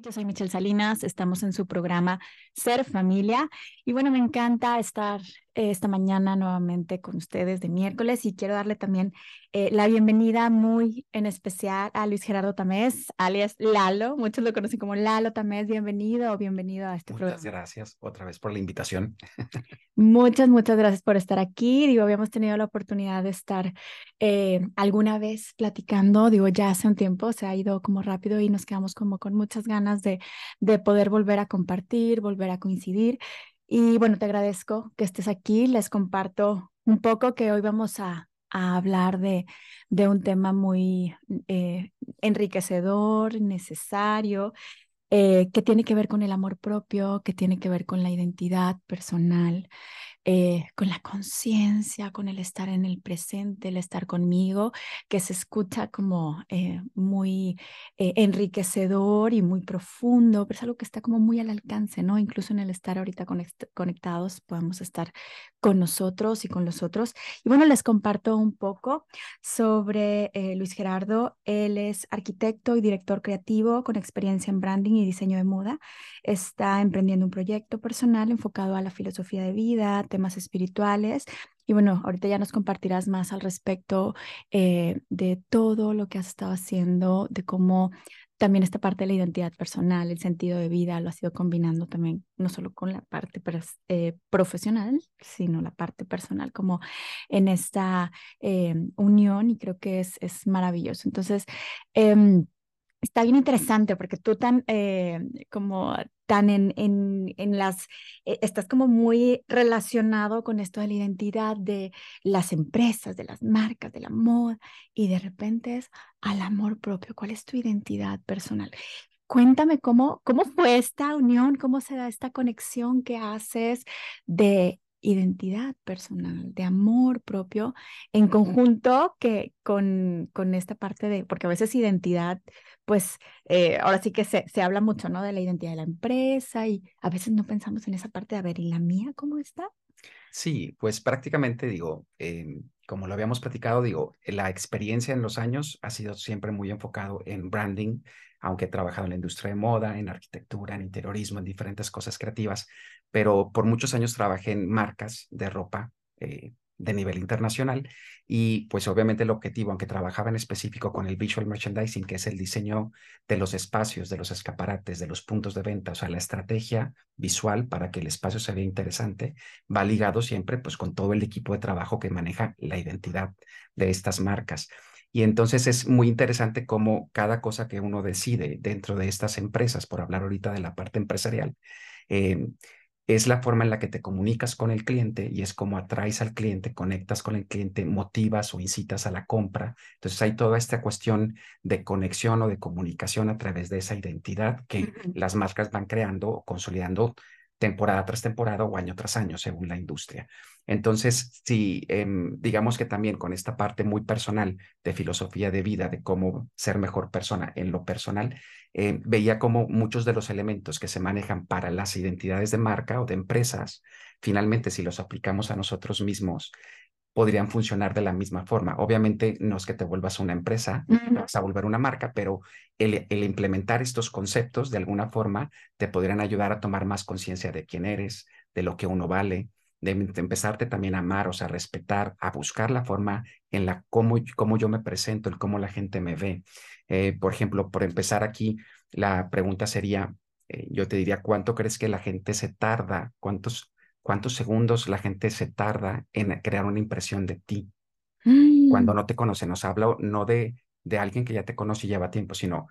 Yo soy Michelle Salinas, estamos en su programa Ser Familia y bueno, me encanta estar esta mañana nuevamente con ustedes de miércoles y quiero darle también eh, la bienvenida muy en especial a Luis Gerardo Tamés, alias Lalo, muchos lo conocen como Lalo Tamés, bienvenido o bienvenido a este programa. Muchas gracias otra vez por la invitación. Muchas, muchas gracias por estar aquí. Digo, habíamos tenido la oportunidad de estar eh, alguna vez platicando, digo, ya hace un tiempo, se ha ido como rápido y nos quedamos como con muchas ganas de, de poder volver a compartir, volver a coincidir. Y bueno, te agradezco que estés aquí. Les comparto un poco que hoy vamos a, a hablar de, de, un tema muy eh, enriquecedor, necesario, eh, que tiene que ver con el amor propio, que tiene que ver con la identidad personal, eh, con la conciencia, con el estar en el presente, el estar conmigo, que se escucha como eh, muy enriquecedor y muy profundo, pero es algo que está como muy al alcance, ¿no? Incluso en el estar ahorita conectados podemos estar con nosotros y con los otros. Y bueno, les comparto un poco sobre Luis Gerardo. Él es arquitecto y director creativo con experiencia en branding y diseño de moda. Está emprendiendo un proyecto personal enfocado a la filosofía de vida, temas espirituales. Y bueno, ahorita ya nos compartirás más al respecto eh, de todo lo que has estado haciendo, de cómo también esta parte de la identidad personal, el sentido de vida, lo has ido combinando también, no solo con la parte eh, profesional, sino la parte personal, como en esta eh, unión, y creo que es, es maravilloso. Entonces, em, Está bien interesante porque tú tan eh, como tan en, en, en las, eh, estás como muy relacionado con esto de la identidad de las empresas, de las marcas, de la moda y de repente es al amor propio. ¿Cuál es tu identidad personal? Cuéntame cómo, cómo fue esta unión, cómo se da esta conexión que haces de identidad personal, de amor propio, en conjunto que con, con esta parte de, porque a veces identidad, pues eh, ahora sí que se, se habla mucho, ¿no? De la identidad de la empresa y a veces no pensamos en esa parte de, a ver, ¿y la mía cómo está? Sí, pues prácticamente digo, em, como lo habíamos platicado, digo, la experiencia en los años ha sido siempre muy enfocado en branding, aunque he trabajado en la industria de moda, en arquitectura, en interiorismo, en diferentes cosas creativas, pero por muchos años trabajé en marcas de ropa eh, de nivel internacional y pues obviamente el objetivo, aunque trabajaba en específico con el visual merchandising, que es el diseño de los espacios, de los escaparates, de los puntos de venta, o sea, la estrategia visual para que el espacio se vea interesante, va ligado siempre pues con todo el equipo de trabajo que maneja la identidad de estas marcas. Y entonces es muy interesante cómo cada cosa que uno decide dentro de estas empresas, por hablar ahorita de la parte empresarial, eh, es la forma en la que te comunicas con el cliente y es como atraes al cliente, conectas con el cliente, motivas o incitas a la compra. Entonces hay toda esta cuestión de conexión o de comunicación a través de esa identidad que las marcas van creando o consolidando temporada tras temporada o año tras año, según la industria. Entonces, sí, em, digamos que también con esta parte muy personal de filosofía de vida, de cómo ser mejor persona en lo personal, eh, veía como muchos de los elementos que se manejan para las identidades de marca o de empresas, finalmente, si los aplicamos a nosotros mismos, podrían funcionar de la misma forma. Obviamente no es que te vuelvas una empresa, vas a volver una marca, pero el, implementar estos conceptos de alguna forma te podrían ayudar a tomar más conciencia de quién eres, de lo que uno vale, de, empezarte también a amar, o sea, a respetar, a buscar la forma en la cómo, cómo yo me presento, el cómo la gente me ve. Eh, por ejemplo, por empezar aquí, la pregunta sería, eh, yo te diría, ¿cuánto crees que la gente se tarda? ¿Cuántos cuántos segundos la gente se tarda en crear una impresión de ti cuando mm. no te conoce. Nos habla no de, de alguien que ya te conoce y lleva tiempo, sino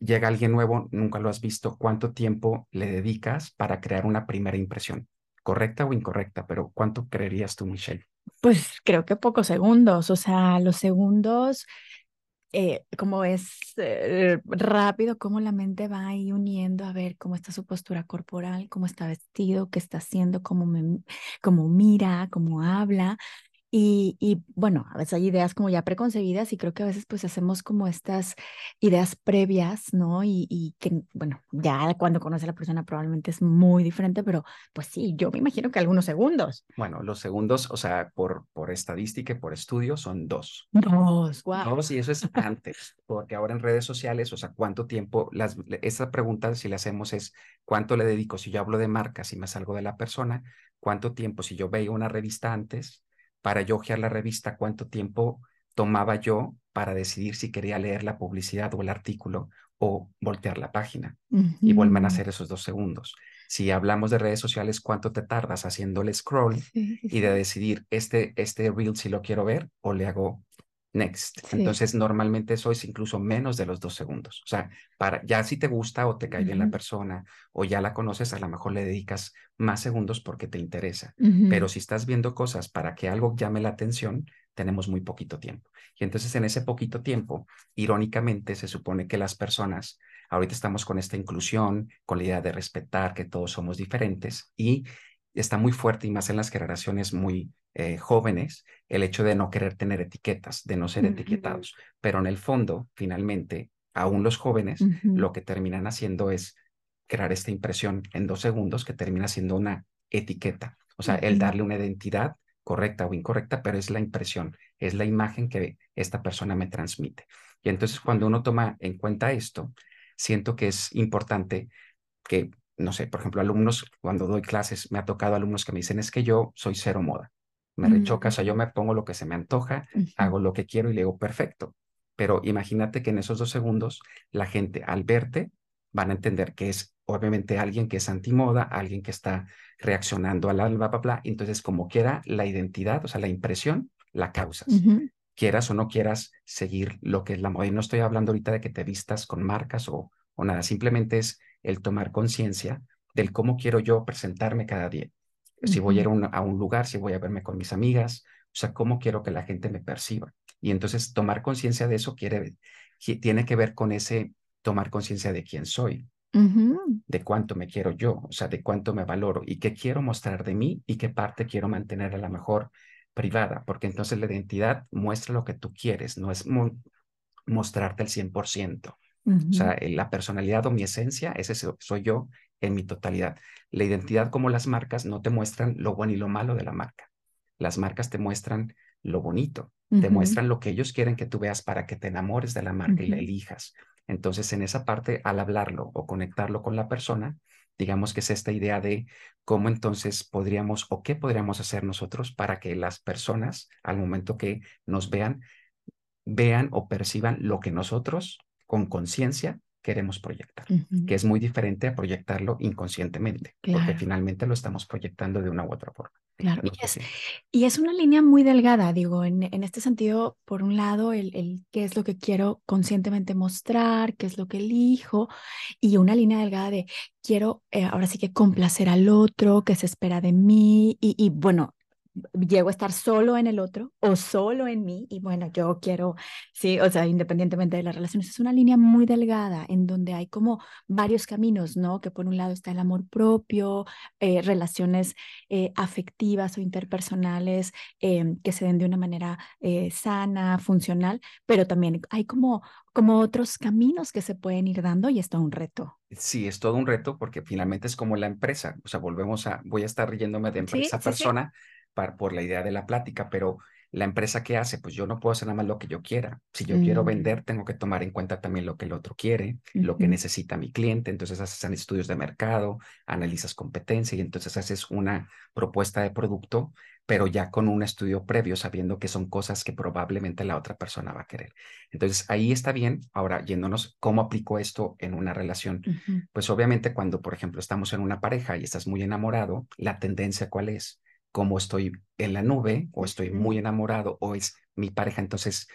llega alguien nuevo, nunca lo has visto, cuánto tiempo le dedicas para crear una primera impresión, correcta o incorrecta, pero ¿cuánto creerías tú, Michelle? Pues creo que pocos segundos, o sea, los segundos eh, como es eh, rápido, cómo la mente va ahí uniendo a ver cómo está su postura corporal, cómo está vestido, qué está haciendo, cómo, cómo mira, cómo habla. Y, y, bueno, a veces hay ideas como ya preconcebidas y creo que a veces pues hacemos como estas ideas previas, ¿no? Y, y que, bueno, ya cuando conoce a la persona probablemente es muy diferente, pero pues sí, yo me imagino que algunos segundos. Bueno, los segundos, o sea, por, por estadística y por estudio son dos. Dos, wow. Dos, y eso es antes, porque ahora en redes sociales, o sea, ¿cuánto tiempo? Las, esa pregunta, si le hacemos es, ¿cuánto le dedico? Si yo hablo de marcas y me salgo de la persona, ¿cuánto tiempo? Si yo veía una revista antes, para yo ojear la revista, cuánto tiempo tomaba yo para decidir si quería leer la publicidad o el artículo o voltear la página. Y vuelven a hacer esos dos segundos. Si hablamos de redes sociales, ¿cuánto te tardas haciendo el scroll y de decidir este, este reel si lo quiero ver o le hago next. Entonces, normalmente eso es incluso menos de los dos segundos. O sea, para ya si te gusta o te cae bien la persona o ya la conoces, a lo mejor le dedicas más segundos porque te interesa. Pero si estás viendo cosas para que algo llame la atención, tenemos muy poquito tiempo. Y entonces en ese poquito tiempo, irónicamente, se supone que las personas, ahorita estamos con esta inclusión, con la idea de respetar que todos somos diferentes y está muy fuerte y más en las generaciones muy eh, jóvenes el hecho de no querer tener etiquetas, de no ser etiquetados. Pero en el fondo, finalmente, aún los jóvenes lo que terminan haciendo es crear esta impresión en dos segundos que termina siendo una etiqueta. O sea, el darle una identidad correcta o incorrecta, pero es la impresión, es la imagen que esta persona me transmite. Y entonces cuando uno toma en cuenta esto, siento que es importante que, no sé, por ejemplo, alumnos, cuando doy clases, me ha tocado alumnos que me dicen, es que yo soy cero moda me rechoca, o sea, yo me pongo lo que se me antoja, hago lo que quiero y le digo, perfecto. Pero imagínate que en esos dos segundos la gente al verte van a entender que es obviamente alguien que es antimoda, alguien que está reaccionando al alba, bla, bla, Entonces, como quiera, la identidad, o sea, la impresión, la causas. Quieras o no quieras seguir lo que es la moda. Y no estoy hablando ahorita de que te vistas con marcas o, o nada, simplemente es el tomar conciencia del cómo quiero yo presentarme cada día si voy a ir a un, lugar, si voy a verme con mis amigas, o sea, cómo quiero que la gente me perciba. Y entonces tomar conciencia de eso quiere, tiene que ver con ese tomar conciencia de quién soy, de cuánto me quiero yo, o sea, de cuánto me valoro y qué quiero mostrar de mí y qué parte quiero mantener a la mejor privada, porque entonces la identidad muestra lo que tú quieres, no es mostrarte el 100%. O sea, la personalidad o mi esencia, ese soy yo en mi totalidad. La identidad como las marcas no te muestran lo bueno y lo malo de la marca. Las marcas te muestran lo bonito, te muestran lo que ellos quieren que tú veas para que te enamores de la marca y la elijas. Entonces, en esa parte, al hablarlo o conectarlo con la persona, digamos que es esta idea de cómo entonces podríamos o qué podríamos hacer nosotros para que las personas, al momento que nos vean, vean o perciban lo que nosotros con conciencia queremos proyectar, que es muy diferente a proyectarlo inconscientemente, porque finalmente lo estamos proyectando de una u otra forma. Claro, y, es, una línea muy delgada, digo, en, en este sentido, por un lado, el, el, qué es lo que quiero conscientemente mostrar, qué es lo que elijo, y una línea delgada de quiero eh, ahora sí que complacer al otro, qué se espera de mí, y, y bueno, llego a estar solo en el otro o solo en mí y bueno, yo quiero, sí, o sea, independientemente de las relaciones, es una línea muy delgada en donde hay como varios caminos, ¿no? Que por un lado está el amor propio, eh, relaciones eh, afectivas o interpersonales em, que se den de una manera eh, sana, funcional, pero también hay como, como otros caminos que se pueden ir dando y es todo un reto. Sí, es todo un reto porque finalmente es como la empresa, o sea, volvemos a, voy a estar riéndome de empresa persona por la idea de la plática, pero la empresa que hace, pues yo no puedo hacer nada más lo que yo quiera. Si yo quiero mm. vender, tengo que tomar en cuenta también lo que el otro quiere, lo que necesita mi cliente. Entonces haces estudios de mercado, analizas competencia y entonces haces una propuesta de producto, pero ya con un estudio previo, sabiendo que son cosas que probablemente la otra persona va a querer. Entonces ahí está bien. Ahora, yéndonos, ¿cómo aplico esto en una relación? Pues obviamente cuando, por ejemplo, estamos en una pareja y estás muy enamorado, la tendencia cuál es? Como estoy en la nube o estoy muy enamorado o es mi pareja. Entonces,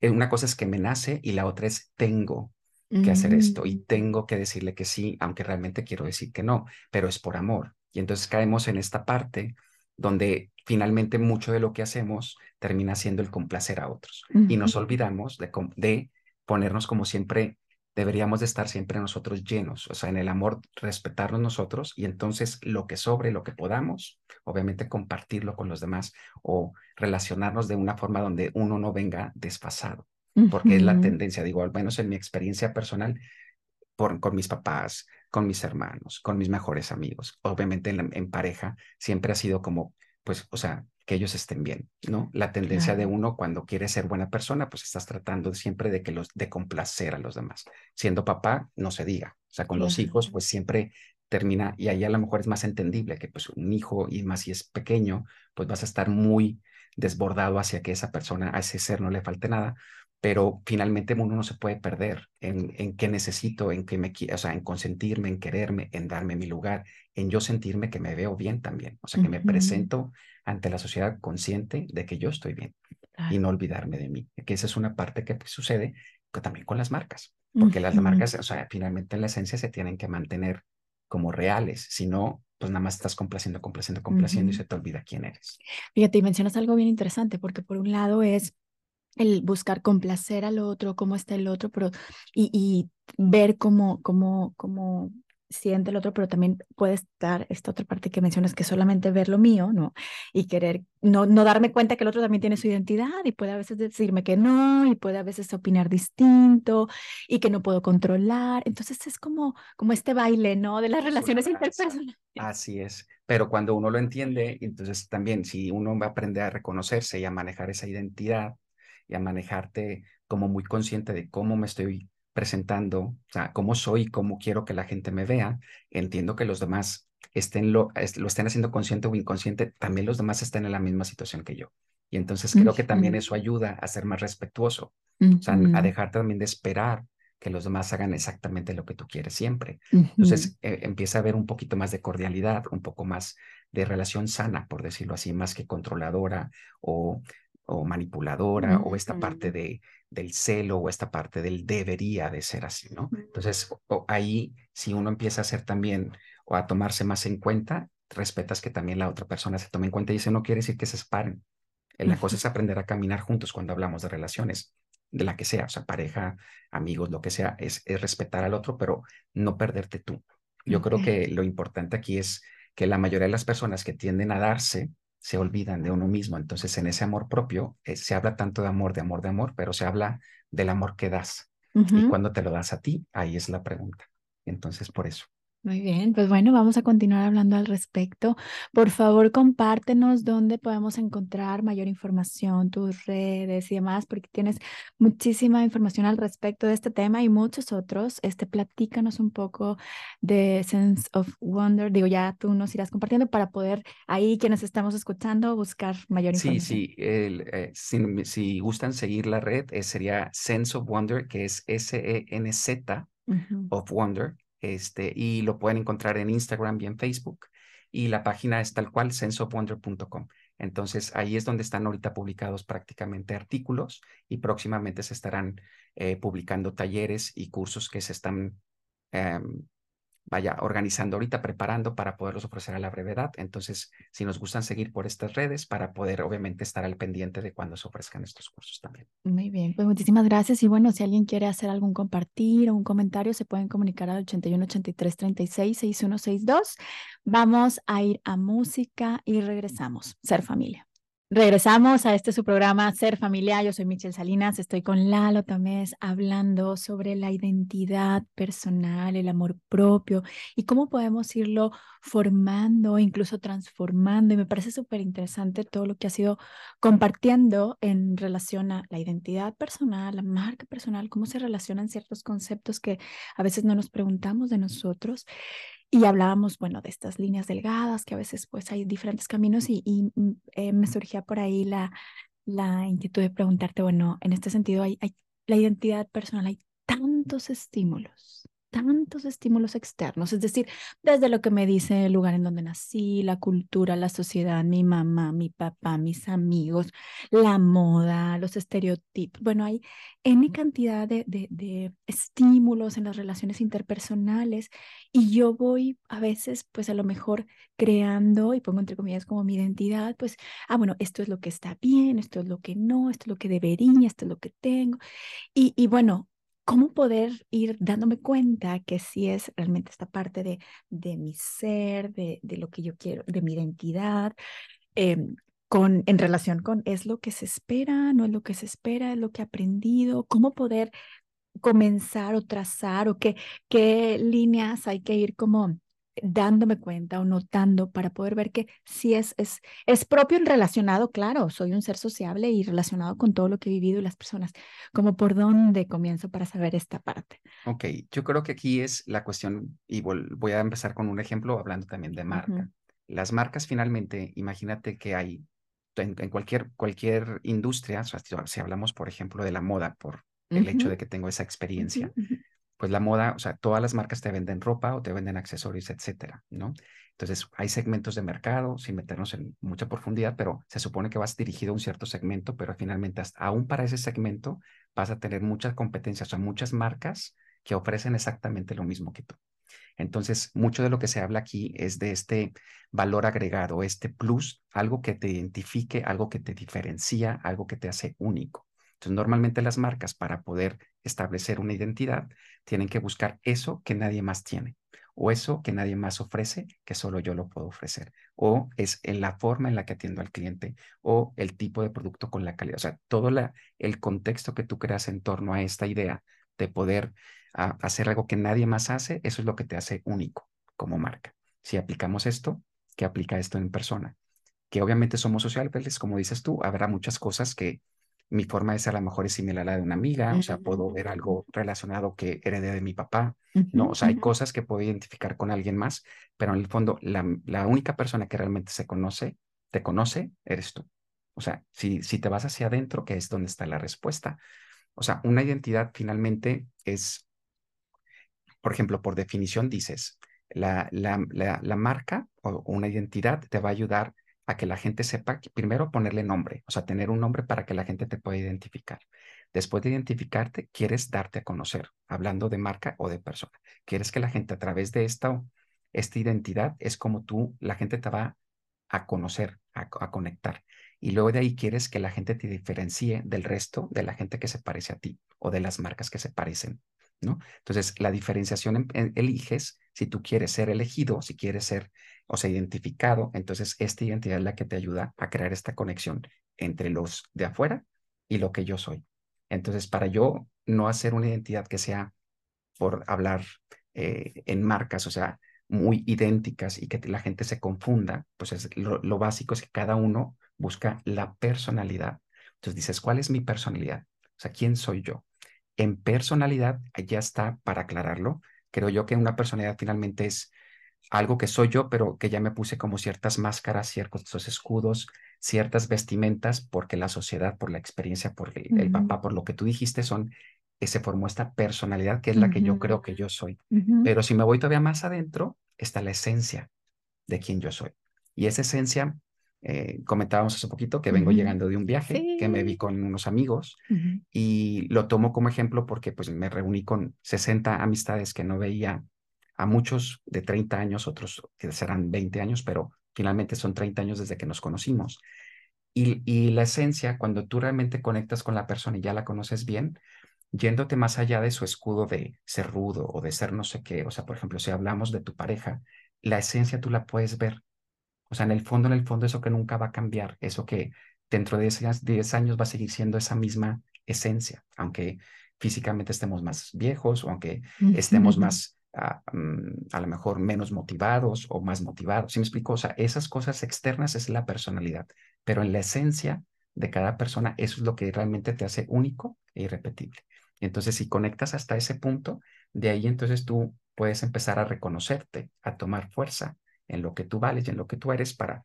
eh, una cosa es que me nace y la otra es tengo que hacer esto y mm. tengo que decirle que sí, aunque realmente quiero decir que no, pero es por amor. Y entonces caemos en esta parte donde finalmente mucho de lo que hacemos termina siendo el complacer a otros y nos olvidamos de, de ponernos como siempre deberíamos de estar siempre nosotros llenos, o sea, en el amor, respetarnos nosotros y entonces lo que sobre, lo que podamos, obviamente compartirlo con los demás o relacionarnos de una forma donde uno no venga desfasado, porque es la tendencia, digo, al menos en mi experiencia personal, por, con mis papás, con mis hermanos, con mis mejores amigos, obviamente en, en pareja, siempre ha sido como, pues, o sea, que ellos estén bien, ¿no? La tendencia de uno cuando quiere ser buena persona, pues estás tratando siempre de que los de complacer a los demás. Siendo papá, no se diga. O sea, con los hijos, pues siempre termina y ahí a lo mejor es más entendible que pues un hijo y más si es pequeño, pues vas a estar muy desbordado hacia que esa persona, a ese ser no le falte nada, pero finalmente uno no se puede perder en, en qué necesito, en qué me, o sea, en consentirme, en quererme, en darme mi lugar, en yo sentirme que me veo bien también, o sea, que me presento ante la sociedad consciente de que yo estoy bien y no olvidarme de mí, que esa es una parte que pues, sucede también con las marcas, porque las marcas, o sea, finalmente en la esencia se tienen que mantener como reales, si no, pues nada más estás complaciendo, complaciendo, complaciendo y se te olvida quién eres. Fíjate, y mencionas algo bien interesante, porque por un lado es el buscar complacer al otro, cómo está el otro, pero y, y ver cómo, cómo, cómo siente el otro, pero también puede estar esta otra parte que mencionas, que solamente ver lo mío, ¿no? Y querer, no, no darme cuenta que el otro también tiene su identidad y puede a veces decirme que no, y puede a veces opinar distinto y que no puedo controlar. Entonces es como, como este baile, ¿no? De las relaciones interpersonales. Así es, pero cuando uno lo entiende, entonces también si uno va a aprender a reconocerse y a manejar esa identidad y a manejarte como muy consciente de cómo me estoy presentando, o sea, cómo soy, cómo quiero que la gente me vea, entiendo que los demás estén lo, lo estén haciendo consciente o inconsciente, también los demás estén en la misma situación que yo. Y entonces creo que también eso ayuda a ser más respetuoso, o sea, a dejar también de esperar que los demás hagan exactamente lo que tú quieres siempre. Entonces eh, empieza a haber un poquito más de cordialidad, un poco más de relación sana, por decirlo así, más que controladora o, o manipuladora o esta parte de del celo o esta parte del debería de ser así, ¿no? Entonces, ahí, si uno empieza a hacer también o a tomarse más en cuenta, respetas que también la otra persona se tome en cuenta y eso no quiere decir que se separen. Eh, la cosa es aprender a caminar juntos cuando hablamos de relaciones, de la que sea, o sea, pareja, amigos, lo que sea, es, respetar al otro, pero no perderte tú. Yo creo que lo importante aquí es que la mayoría de las personas que tienden a darse se olvidan de uno mismo. Entonces, en ese amor propio, eh, se habla tanto de amor, de amor, de amor, pero se habla del amor que das. Y cuando te lo das a ti, ahí es la pregunta. Entonces, por eso. Muy bien, pues bueno, vamos a continuar hablando al respecto. Por favor, compártenos dónde podemos encontrar mayor información, tus redes y demás, porque tienes muchísima información al respecto de este tema y muchos otros. Este, platícanos un poco de Sense of Wonder. Digo, ya tú nos irás compartiendo para poder ahí, quienes estamos escuchando, buscar mayor información. Sí, sí, eh, si, gustan seguir la red, eh, sería Sense of Wonder, que es S-E-N-Z of Wonder este, y lo pueden encontrar en Instagram y en Facebook. Y la página es tal cual, senseofwonder.com. Entonces, ahí es donde están ahorita publicados prácticamente artículos y próximamente se estarán eh, publicando talleres y cursos que se están em, vaya organizando ahorita, preparando para poderlos ofrecer a la brevedad. Entonces, si nos gustan seguir por estas redes para poder obviamente estar al pendiente de cuando se ofrezcan estos cursos también. Muy bien, pues muchísimas gracias. Y bueno, si alguien quiere hacer algún compartir o un comentario, se pueden comunicar al 81 83 36 6162. Vamos a ir a música y regresamos. Ser familia. Regresamos a este su programa Ser Familia. Yo soy Michelle Salinas, estoy con Lalo Tamés hablando sobre la identidad personal, el amor propio y cómo podemos irlo formando, incluso transformando. Y me parece súper interesante todo lo que ha sido compartiendo en relación a la identidad personal, la marca personal, cómo se relacionan ciertos conceptos que a veces no nos preguntamos de nosotros. Y hablábamos, bueno, de estas líneas delgadas, que a veces pues hay diferentes caminos y, mm, eh, me surgía por ahí la, la inquietud de preguntarte, bueno, en este sentido hay, hay la identidad personal, hay tantos estímulos, tantos estímulos externos, es decir, desde lo que me dice el lugar en donde nací, la cultura, la sociedad, mi mamá, mi papá, mis amigos, la moda, los estereotipos. Bueno, hay N cantidad de, de, estímulos en las relaciones interpersonales y yo voy a veces, pues a lo mejor creando, y pongo entre comillas como mi identidad, pues, ah, bueno, esto es lo que está bien, esto es lo que no, esto es lo que debería, esto es lo que tengo. Y, y bueno, ¿cómo poder ir dándome cuenta que sí es realmente esta parte de, de mi ser, de, de lo que yo quiero, de mi identidad? Em, con, en relación con es lo que se espera, no es lo que se espera, es lo que he aprendido, cómo poder comenzar o trazar o qué, qué líneas hay que ir como dándome cuenta o notando para poder ver que sí es, es, es propio en relacionado, claro, soy un ser sociable y relacionado con todo lo que he vivido y las personas, como por dónde comienzo para saber esta parte. Ok, yo creo que aquí es la cuestión, y voy a empezar con un ejemplo hablando también de marca. Las marcas finalmente, imagínate que hay en, cualquier, cualquier industria, si hablamos por ejemplo de la moda, por el hecho de que tengo esa experiencia, pues la moda, o sea, todas las marcas te venden ropa o te venden accesorios, etcétera, ¿no? Entonces, hay segmentos de mercado, sin meternos en mucha profundidad, pero se supone que vas dirigido a un cierto segmento, pero finalmente, aún para ese segmento, vas a tener muchas competencias, o sea, muchas marcas que ofrecen exactamente lo mismo que tú. Entonces, mucho de lo que se habla aquí es de este valor agregado, este plus, algo que te identifique, algo que te diferencia, algo que te hace único. Entonces, normalmente las marcas para poder establecer una identidad tienen que buscar eso que nadie más tiene o eso que nadie más ofrece, que solo yo lo puedo ofrecer, o es en la forma en la que atiendo al cliente, o el tipo de producto con la calidad, o sea, todo el contexto que tú creas en torno a esta idea de poder ah, hacer algo que nadie más hace, eso es lo que te hace único como marca. Si aplicamos esto, ¿qué aplica esto en persona? Que obviamente somos sociales, como dices tú, habrá muchas cosas que mi forma ser a lo mejor es similar a la de una amiga, o sea, puedo ver algo relacionado que heredé de mi papá, ¿no? O sea, hay cosas que puedo identificar con alguien más, pero en el fondo la, la, única persona que realmente se conoce, te conoce, eres tú. O sea, si, si te vas hacia adentro, que es donde está la respuesta. O sea, una identidad finalmente es, por ejemplo, por definición dices, la, la, la, la marca o una identidad te va a ayudar a que la gente sepa, primero ponerle nombre, o sea, tener un nombre para que la gente te pueda identificar. Después de identificarte, quieres darte a conocer, hablando de marca o de persona. Quieres que la gente a través de esta, esta identidad es como tú, la gente te va a conocer, a, conectar. Y luego de ahí quieres que la gente te diferencie del resto de la gente que se parece a ti o de las marcas que se parecen. ¿no? Entonces, la diferenciación eliges si tú quieres ser elegido, si quieres ser, o sea, identificado, entonces esta identidad es la que te ayuda a crear esta conexión entre los de afuera y lo que yo soy. Entonces, para yo no hacer una identidad que sea por hablar eh, en marcas, o sea, muy idénticas y que la gente se confunda, pues es, lo, lo básico es que cada uno busca la personalidad. Entonces dices, ¿cuál es mi personalidad? O sea, ¿quién soy yo? En personalidad, ya está para aclararlo. Creo yo que una personalidad finalmente es algo que soy yo, pero que ya me puse como ciertas máscaras, ciertos escudos, ciertas vestimentas, porque la sociedad, por la experiencia, por el, papá, por lo que tú dijiste, son, que se formó esta personalidad que es la que yo creo que yo soy. Pero si me voy todavía más adentro, está la esencia de quien yo soy. Y esa esencia eh, comentábamos hace poquito que vengo llegando de un viaje, que me vi con unos amigos y lo tomo como ejemplo porque pues me reuní con 60 amistades que no veía a muchos de 30 años, otros que serán 20 años, pero finalmente son 30 años desde que nos conocimos. Y, y la esencia, cuando tú realmente conectas con la persona y ya la conoces bien, yéndote más allá de su escudo de ser rudo o de ser no sé qué, o sea, por ejemplo, si hablamos de tu pareja, la esencia tú la puedes ver o sea, en el fondo, en el fondo, eso que nunca va a cambiar, eso que dentro de 10 años va a seguir siendo esa misma esencia, aunque físicamente estemos más viejos o aunque estemos más, ah, mm, a lo mejor menos motivados o más motivados. ¿Sí me explico? O sea, esas cosas externas es la personalidad, pero en la esencia de cada persona, eso es lo que realmente te hace único e irrepetible. entonces, si conectas hasta ese punto, de ahí entonces tú puedes empezar a reconocerte, a tomar fuerza en lo que tú vales y en lo que tú eres para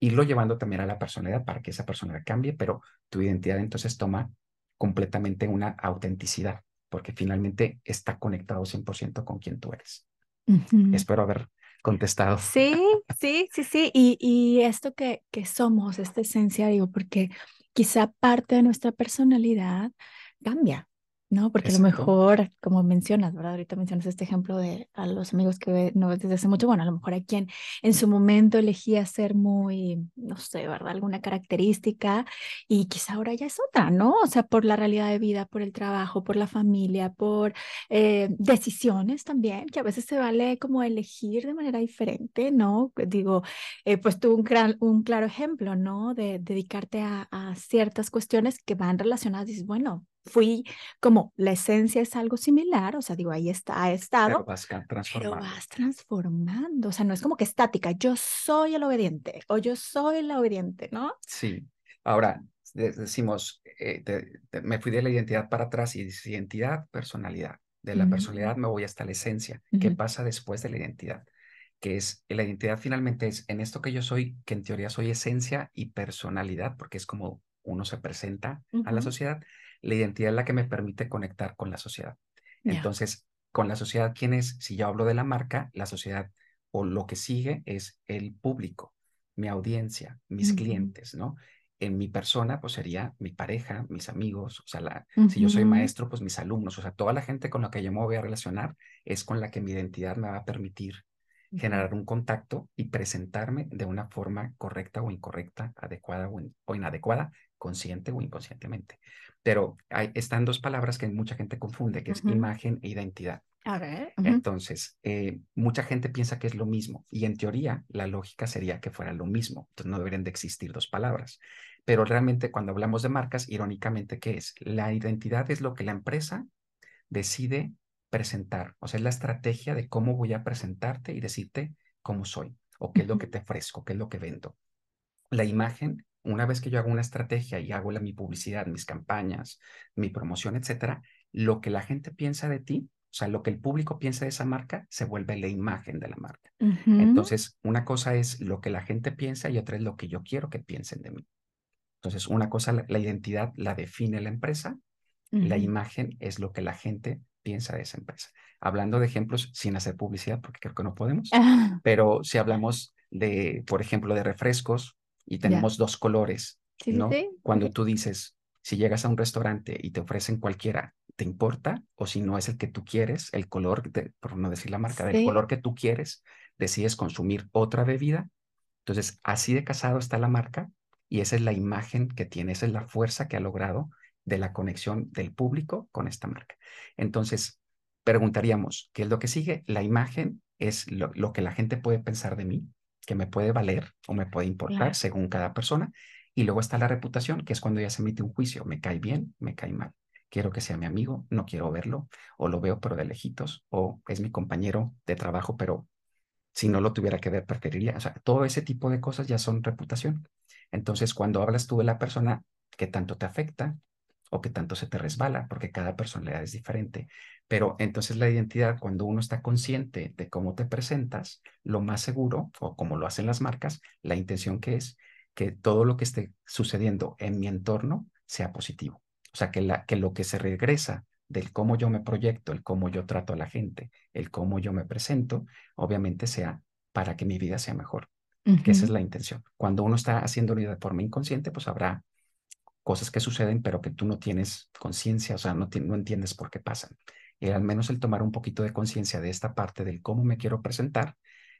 irlo llevando también a la personalidad para que esa persona cambie, pero tu identidad entonces toma completamente una autenticidad, porque finalmente está conectado 100% con quien tú eres. Espero haber contestado. Sí, sí, sí, sí. Y, y esto que, que somos, esta esencia, digo, porque quizá parte de nuestra personalidad cambia. ¿No? Porque a lo mejor, como mencionas, ¿verdad? Ahorita mencionas este ejemplo de a los amigos que no ves desde hace mucho, bueno, a lo mejor hay quien en su momento elegía ser muy, no sé, ¿verdad? Alguna característica y quizá ahora ya es otra, ¿no? O sea, por la realidad de vida, por el trabajo, por la familia, por eh, decisiones también, que a veces se vale como elegir de manera diferente, ¿no? Digo, eh, pues tú un, gran, un claro ejemplo, ¿no? De dedicarte a, a ciertas cuestiones que van relacionadas, dices, bueno, fui como la esencia es algo similar, o sea, digo, ahí está, ha estado, pero vas transformando. Pero vas transformando, o sea, no es como que estática, yo soy el obediente o yo soy la obediente, ¿no? Sí, ahora decimos, eh, me fui de la identidad para atrás y dice identidad, personalidad. De la personalidad me voy hasta la esencia. ¿Qué pasa después de la identidad? Que es, la identidad finalmente es en esto que yo soy, que en teoría soy esencia y personalidad, porque es como uno se presenta a la sociedad la identidad es la que me permite conectar con la sociedad. Entonces, con la sociedad, ¿quién es? Si yo hablo de la marca, la sociedad o lo que sigue es el público, mi audiencia, mis clientes, ¿no? En mi persona, pues sería mi pareja, mis amigos, o sea, si yo soy maestro, pues mis alumnos, o sea, toda la gente con la que yo me voy a relacionar es con la que mi identidad me va a permitir generar un contacto y presentarme de una forma correcta o incorrecta, adecuada o inadecuada, consciente o inconscientemente. Pero hay, están dos palabras que mucha gente confunde, que es imagen e identidad. A ver. Entonces, eh, mucha gente piensa que es lo mismo y en teoría la lógica sería que fuera lo mismo. Entonces, no deberían de existir dos palabras. Pero realmente cuando hablamos de marcas, irónicamente, ¿qué es? La identidad es lo que la empresa decide presentar. O sea, es la estrategia de cómo voy a presentarte y decirte cómo soy o qué es lo que te ofrezco, qué es lo que vendo. La imagen una vez que yo hago una estrategia y hago la, mi publicidad, mis campañas, mi promoción, etcétera, lo que la gente piensa de ti, o sea, lo que el público piensa de esa marca, se vuelve la imagen de la marca. Entonces, una cosa es lo que la gente piensa y otra es lo que yo quiero que piensen de mí. Entonces, una cosa, la, identidad la define la empresa, la imagen es lo que la gente piensa de esa empresa. Hablando de ejemplos sin hacer publicidad, porque creo que no podemos, ah. pero si hablamos de, por ejemplo, de refrescos, y tenemos dos colores, ¿no? Cuando tú dices, si llegas a un restaurante y te ofrecen cualquiera, ¿te importa? O si no es el que tú quieres, el color, por no decir la marca, del color que tú quieres, decides consumir otra bebida. Entonces, así de casado está la marca y esa es la imagen que tiene, esa es la fuerza que ha logrado de la conexión del público con esta marca. Entonces, preguntaríamos, ¿qué es lo que sigue? La imagen es lo que la gente puede pensar de mí, que me puede valer o me puede importar según cada persona. Y luego está la reputación, que es cuando ya se emite un juicio. Me cae bien, me cae mal. Quiero que sea mi amigo, no quiero verlo, o lo veo pero de lejitos, o es mi compañero de trabajo, pero si no lo tuviera que ver, preferiría. O sea, todo ese tipo de cosas ya son reputación. Entonces, cuando hablas tú de la persona que tanto te afecta, o que tanto se te resbala, porque cada personalidad es diferente. Pero entonces la identidad, cuando uno está consciente de cómo te presentas, lo más seguro, o como lo hacen las marcas, la intención que es que todo lo que esté sucediendo en mi entorno sea positivo. O sea, que, la, que lo que se regresa del cómo yo me proyecto, el cómo yo trato a la gente, el cómo yo me presento, obviamente sea para que mi vida sea mejor. Que esa es la intención. Cuando uno está haciéndolo de forma inconsciente, pues habrá cosas que suceden, pero que tú no tienes conciencia, o sea, no, no entiendes por qué pasan. Y al menos el tomar un poquito de conciencia de esta parte del cómo me quiero presentar,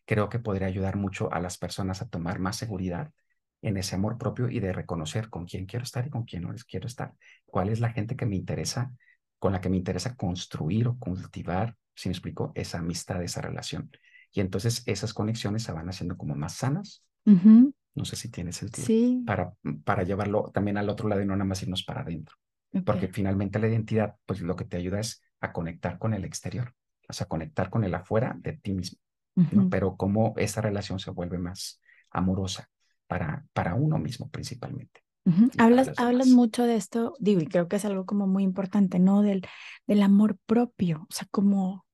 creo que podría ayudar mucho a las personas a tomar más seguridad en ese amor propio y de reconocer con quién quiero estar y con quién no les quiero estar. ¿Cuál es la gente que me interesa, con la que me interesa construir o cultivar, si me explico, esa amistad, esa relación? Y entonces esas conexiones se van haciendo como más sanas, no sé si tiene sentido. Sí. Para, para llevarlo también al otro lado y no nada más irnos para adentro. Porque finalmente la identidad, pues lo que te ayuda es a conectar con el exterior, o sea, conectar con el afuera de ti mismo. Pero cómo esa relación se vuelve más amorosa para, para uno mismo principalmente. Hablas, hablas mucho de esto, digo, y creo que es algo como muy importante, ¿no? Del, del amor propio, o sea, como,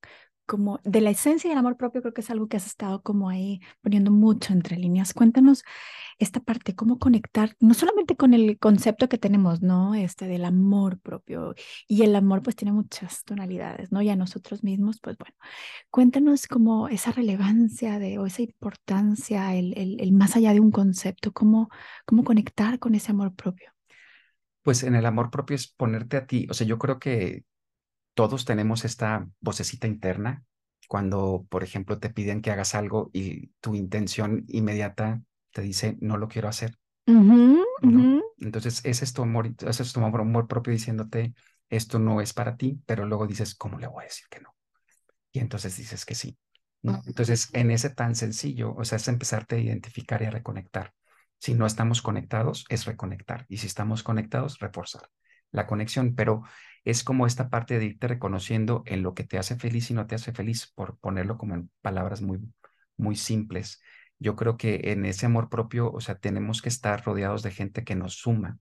como de la esencia del amor propio, creo que es algo que has estado como ahí poniendo mucho entre líneas. Cuéntanos esta parte, cómo conectar, no solamente con el concepto que tenemos, ¿no? Este del amor propio. Y el amor pues tiene muchas tonalidades, ¿no? Y a nosotros mismos, pues bueno, cuéntanos como esa relevancia de, o esa importancia, el, el, el más allá de un concepto, cómo, cómo conectar con ese amor propio. Pues en el amor propio es ponerte a ti, o sea, yo creo que todos tenemos esta vocecita interna cuando, por ejemplo, te piden que hagas algo y tu intención inmediata te dice, no lo quiero hacer. Entonces, ese es tu amor, ese es tu amor, amor propio diciéndote, esto no es para ti, pero luego dices, ¿cómo le voy a decir que no? Y entonces dices que sí. Entonces, en ese tan sencillo, o sea, es empezarte a identificar y a reconectar. Si no estamos conectados, es reconectar. Y si estamos conectados, reforzar la conexión. Pero es como esta parte de irte reconociendo en lo que te hace feliz y no te hace feliz, por ponerlo como en palabras muy, muy simples. Yo creo que en ese amor propio, o sea, tenemos que estar rodeados de gente que nos suma.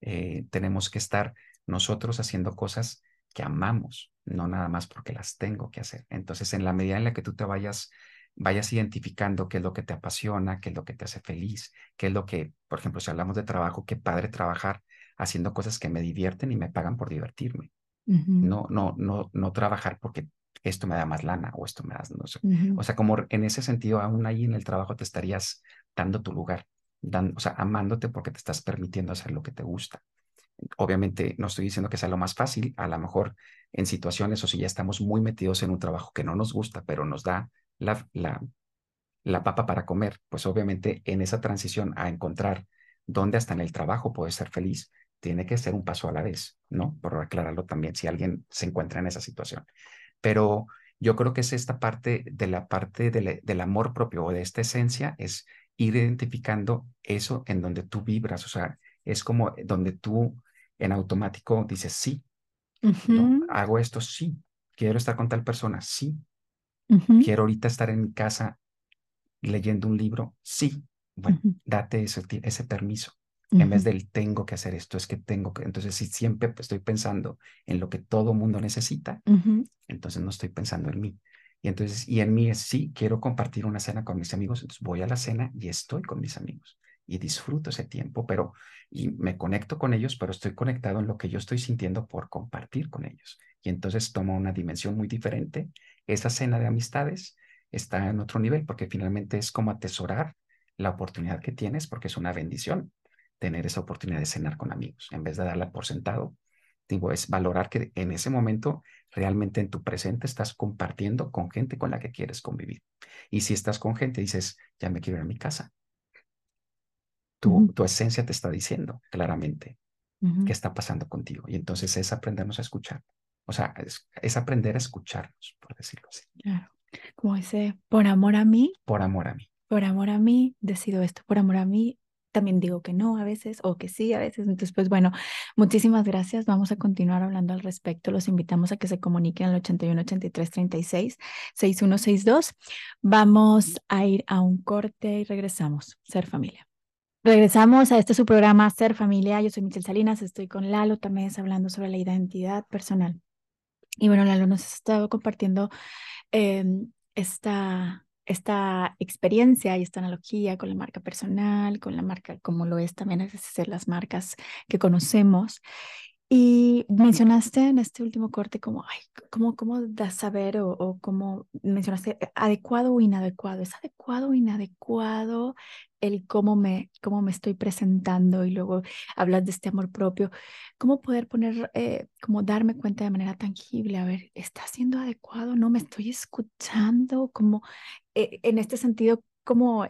Eh, tenemos que estar nosotros haciendo cosas que amamos, no nada más porque las tengo que hacer. Entonces, en la medida en la que tú te vayas vayas identificando qué es lo que te apasiona, qué es lo que te hace feliz, qué es lo que, por ejemplo, si hablamos de trabajo, qué padre trabajar haciendo cosas que me divierten y me pagan por divertirme. No, no, no, no trabajar porque esto me da más lana o esto me da, no sé. O sea, como en ese sentido, aún ahí en el trabajo te estarías dando tu lugar, o sea, amándote porque te estás permitiendo hacer lo que te gusta. Obviamente no estoy diciendo que sea lo más fácil, a lo mejor en situaciones o si ya estamos muy metidos en un trabajo que no nos gusta, pero nos da la, la, la papa para comer, pues obviamente en esa transición a encontrar dónde hasta en el trabajo puedes ser feliz, tiene que ser un paso a la vez, ¿no? Por aclararlo también, si alguien se encuentra en esa situación. Pero yo creo que es esta parte de la parte del amor propio o de esta esencia, es ir identificando eso en donde tú vibras, o sea, es como donde tú en automático dices, sí, hago esto, sí, quiero estar con tal persona, sí, quiero ahorita estar en mi casa leyendo un libro, sí, bueno, date ese, ese permiso. En vez del tengo que hacer esto, es que tengo que. Entonces, si siempre estoy pensando en lo que todo mundo necesita, entonces no estoy pensando en mí. Y entonces, y en mí es sí, quiero compartir una cena con mis amigos, entonces voy a la cena y estoy con mis amigos y disfruto ese tiempo, pero y me conecto con ellos, pero estoy conectado en lo que yo estoy sintiendo por compartir con ellos. Y entonces toma una dimensión muy diferente. Esa cena de amistades está en otro nivel porque finalmente es como atesorar la oportunidad que tienes porque es una bendición tener esa oportunidad de cenar con amigos, en vez de darla por sentado. Digo, es valorar que en ese momento realmente en tu presente estás compartiendo con gente con la que quieres convivir. Y si estás con gente, dices, ya me quiero ir a mi casa. Tu, tu esencia te está diciendo claramente qué está pasando contigo. Y entonces es aprendernos a escuchar. O sea, es, es, aprender a escucharnos, por decirlo así. Claro. Como ese, por amor a mí. Por amor a mí. Por amor a mí, decido esto. Por amor a mí, también digo que no a veces o que sí a veces. Entonces, pues bueno, muchísimas gracias. Vamos a continuar hablando al respecto. Los invitamos a que se comuniquen al 81 83 36 6162. Vamos a ir a un corte y regresamos. Ser familia. Regresamos a este su programa Ser Familia. Yo soy Michelle Salinas, estoy con Lalo también hablando sobre la identidad personal. Y bueno, Lalo nos ha estado compartiendo em, esta esta experiencia y esta analogía con la marca personal, con la marca como lo es también a veces las marcas que conocemos. Y mencionaste en este último corte como, ay, ¿cómo, cómo das saber o, o cómo mencionaste eh, adecuado o inadecuado? ¿Es adecuado o inadecuado el cómo me, cómo me estoy presentando y luego hablas de este amor propio? ¿Cómo poder poner, eh, como darme cuenta de manera tangible? A ver, ¿está siendo adecuado? ¿No me estoy escuchando? Como eh, en este sentido, ¿cómo,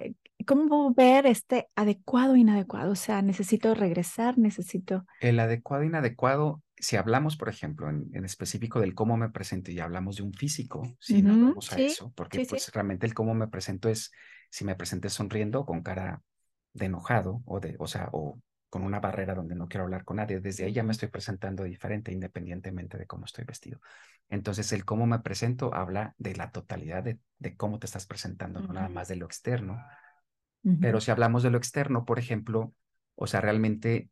¿Cómo ver este adecuado o inadecuado? O sea, necesito regresar, necesito... El adecuado e inadecuado, si hablamos, por ejemplo, en, específico del cómo me presento y hablamos de un físico, si no vamos a eso, porque pues realmente el cómo me presento es si me presenté sonriendo con cara de enojado o de, o sea, o con una barrera donde no quiero hablar con nadie, desde ahí ya me estoy presentando diferente independientemente de cómo estoy vestido. Entonces, el cómo me presento habla de la totalidad de, cómo te estás presentando, no nada más de lo externo, pero si hablamos de lo externo, por ejemplo, o sea, realmente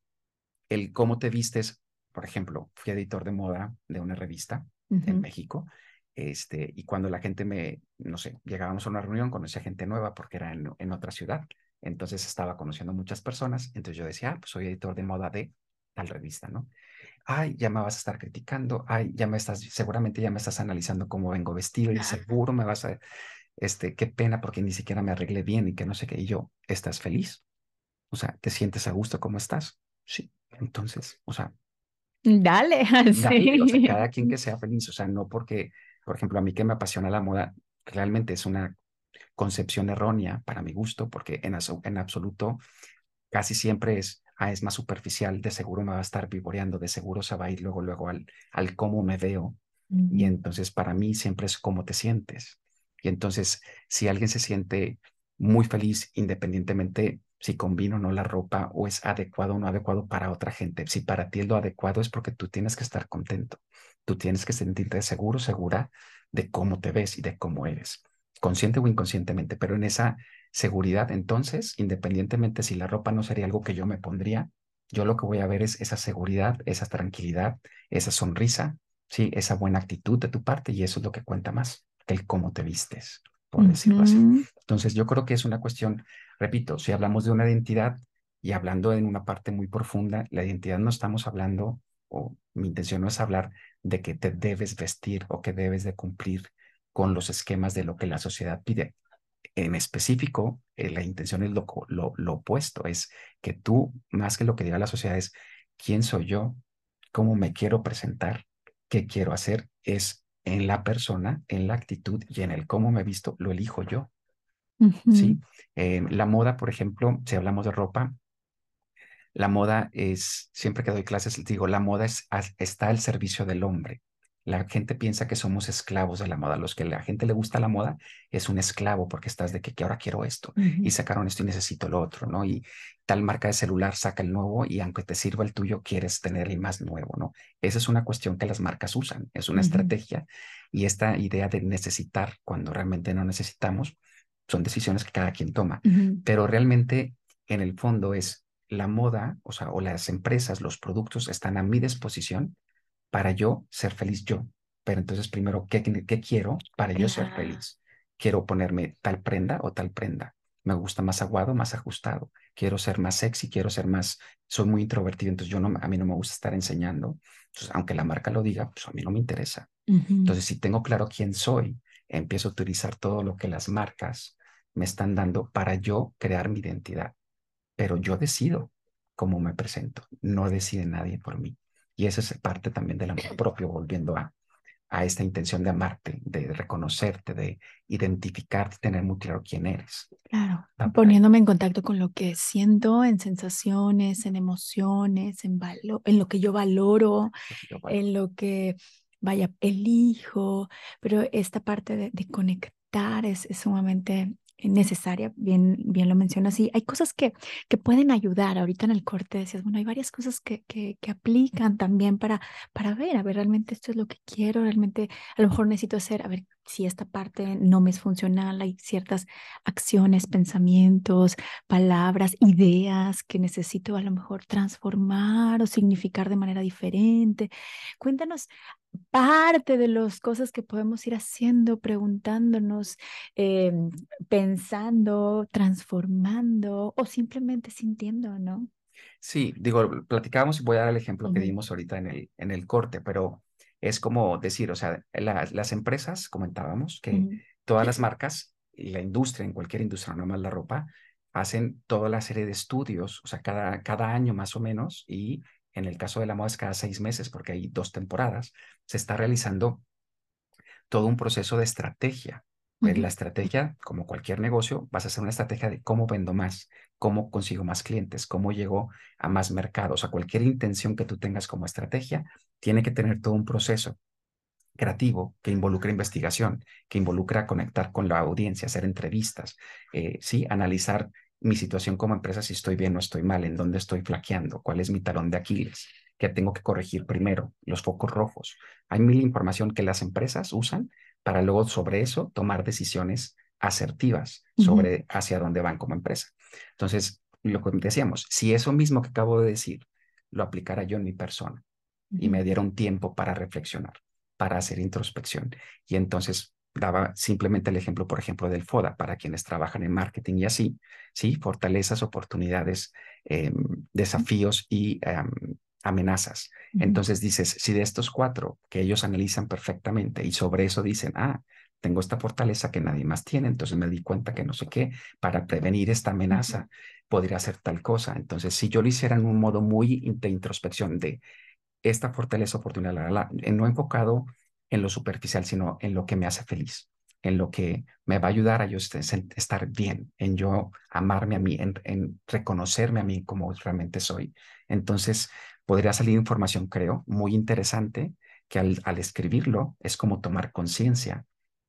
el cómo te vistes, por ejemplo, fui editor de moda de una revista en México, este, y cuando la gente me, no sé, llegábamos a una reunión, conocía gente nueva porque era en, en otra ciudad, entonces estaba conociendo muchas personas, entonces yo decía, ah, pues soy editor de moda de tal revista, ¿no? Ay, ya me vas a estar criticando, ay, ya me estás, seguramente ya me estás analizando cómo vengo vestido y seguro me vas a, este, qué pena porque ni siquiera me arreglé bien y que no sé qué. Y yo, ¿estás feliz? O sea, ¿te sientes a gusto como estás? Sí. Entonces, o sea. Dale, Dale, o sea, cada quien que sea feliz, o sea, no porque, por ejemplo, a mí que me apasiona la moda, realmente es una concepción errónea para mi gusto, porque en, en absoluto casi siempre es, ah, es más superficial, de seguro me va a estar vivoreando, de seguro se va a ir luego, luego al, al cómo me veo. Y entonces para mí siempre es cómo te sientes. Y entonces, si alguien se siente muy feliz independientemente si combino o no la ropa o es adecuado o no adecuado para otra gente. Si para ti es lo adecuado es porque tú tienes que estar contento. Tú tienes que sentirte seguro, segura de cómo te ves y de cómo eres, consciente o inconscientemente, pero en esa seguridad, entonces, independientemente si la ropa no sería algo que yo me pondría, yo lo que voy a ver es esa seguridad, esa tranquilidad, esa sonrisa, sí, esa buena actitud de tu parte y eso es lo que cuenta más el cómo te vistes, por decirlo así. Entonces, yo creo que es una cuestión, repito, si hablamos de una identidad y hablando en una parte muy profunda, la identidad no estamos hablando, o mi intención no es hablar de que te debes vestir o que debes de cumplir con los esquemas de lo que la sociedad pide. En específico, eh, la intención es lo, lo, lo opuesto, es que tú, más que lo que diga la sociedad, es quién soy yo, cómo me quiero presentar, qué quiero hacer, es en la persona, en la actitud y en el cómo me he visto, lo elijo yo. ¿sí? Eh, la moda, por ejemplo, si hablamos de ropa, la moda es, siempre que doy clases, digo, la moda es, está al servicio del hombre. La gente piensa que somos esclavos de la moda. Los que la gente le gusta la moda es un esclavo porque estás de que, que ahora quiero esto y sacaron esto y necesito lo otro, ¿no? Y tal marca de celular saca el nuevo y aunque te sirva el tuyo, quieres tener el más nuevo, ¿no? Esa es una cuestión que las marcas usan, es una estrategia y esta idea de necesitar cuando realmente no necesitamos son decisiones que cada quien toma, pero realmente en el fondo es la moda, o sea, o las empresas, los productos están a mi disposición para yo ser feliz yo. Pero entonces primero, ¿qué, qué quiero para yo ser feliz? Quiero ponerme tal prenda o tal prenda. Me gusta más aguado, más ajustado. Quiero ser más sexy, quiero ser más, soy muy introvertido, entonces yo no, a mí no me gusta estar enseñando. Entonces, aunque la marca lo diga, pues a mí no me interesa. Entonces, si tengo claro quién soy, empiezo a utilizar todo lo que las marcas me están dando para yo crear mi identidad. Pero yo decido cómo me presento, no decide nadie por mí. Y esa es parte también del amor propio, volviendo a, a esta intención de amarte, de reconocerte, de identificarte, tener muy claro quién eres. Claro, poniéndome en contacto con lo que siento, en sensaciones, en emociones, en, en lo que yo valoro, en lo que, vaya, elijo, pero esta parte de, de conectar es, es, sumamente necesaria, bien, bien lo mencionas, y hay cosas que, que pueden ayudar. Ahorita en el corte decías, bueno, hay varias cosas que, que, que, aplican también para, para ver, a ver, realmente esto es lo que quiero, realmente a lo mejor necesito hacer, a ver si esta parte no me es funcional, hay ciertas acciones, pensamientos, palabras, ideas que necesito a lo mejor transformar o significar de manera diferente. Cuéntanos parte de las cosas que podemos ir haciendo, preguntándonos, eh, pensando, transformando o simplemente sintiendo, ¿no? Sí, digo, platicábamos y voy a dar el ejemplo que dimos ahorita en el, en el corte, pero es como decir, o sea, las empresas, comentábamos, que todas las marcas y la industria, en cualquier industria, no más la ropa, hacen toda la serie de estudios, o sea, cada, cada año más o menos, y en el caso de la moda es cada seis meses porque hay dos temporadas, se está realizando todo un proceso de estrategia. En la estrategia, como cualquier negocio, vas a hacer una estrategia de cómo vendo más, cómo consigo más clientes, cómo llego a más mercados. A cualquier intención que tú tengas como estrategia, tiene que tener todo un proceso creativo que involucra investigación, que involucra conectar con la audiencia, hacer entrevistas, eh, sí, analizar mi situación como empresa, si estoy bien o estoy mal, en dónde estoy flaqueando, cuál es mi talón de Aquiles, qué tengo que corregir primero, los focos rojos. Hay mil información que las empresas usan para luego sobre eso tomar decisiones asertivas sobre hacia dónde van como empresa. Entonces, lo que decíamos, si eso mismo que acabo de decir lo aplicara yo en mi persona y me diera un tiempo para reflexionar, para hacer introspección y entonces daba simplemente el ejemplo, por ejemplo, del FODA para quienes trabajan en marketing y así, ¿sí? Fortalezas, oportunidades, em, desafíos y em, amenazas. Entonces dices, si de estos cuatro que ellos analizan perfectamente y sobre eso dicen, ah, tengo esta fortaleza que nadie más tiene, entonces me di cuenta que no sé qué, para prevenir esta amenaza podría hacer tal cosa. Entonces, si yo lo hiciera en un modo muy de introspección de esta fortaleza oportunidad, no enfocado en lo superficial, sino en lo que me hace feliz, en lo que me va a ayudar a yo estar bien, en yo amarme a mí, en, reconocerme a mí como realmente soy. Entonces, podría salir información, creo, muy interesante, que al, al escribirlo es como tomar conciencia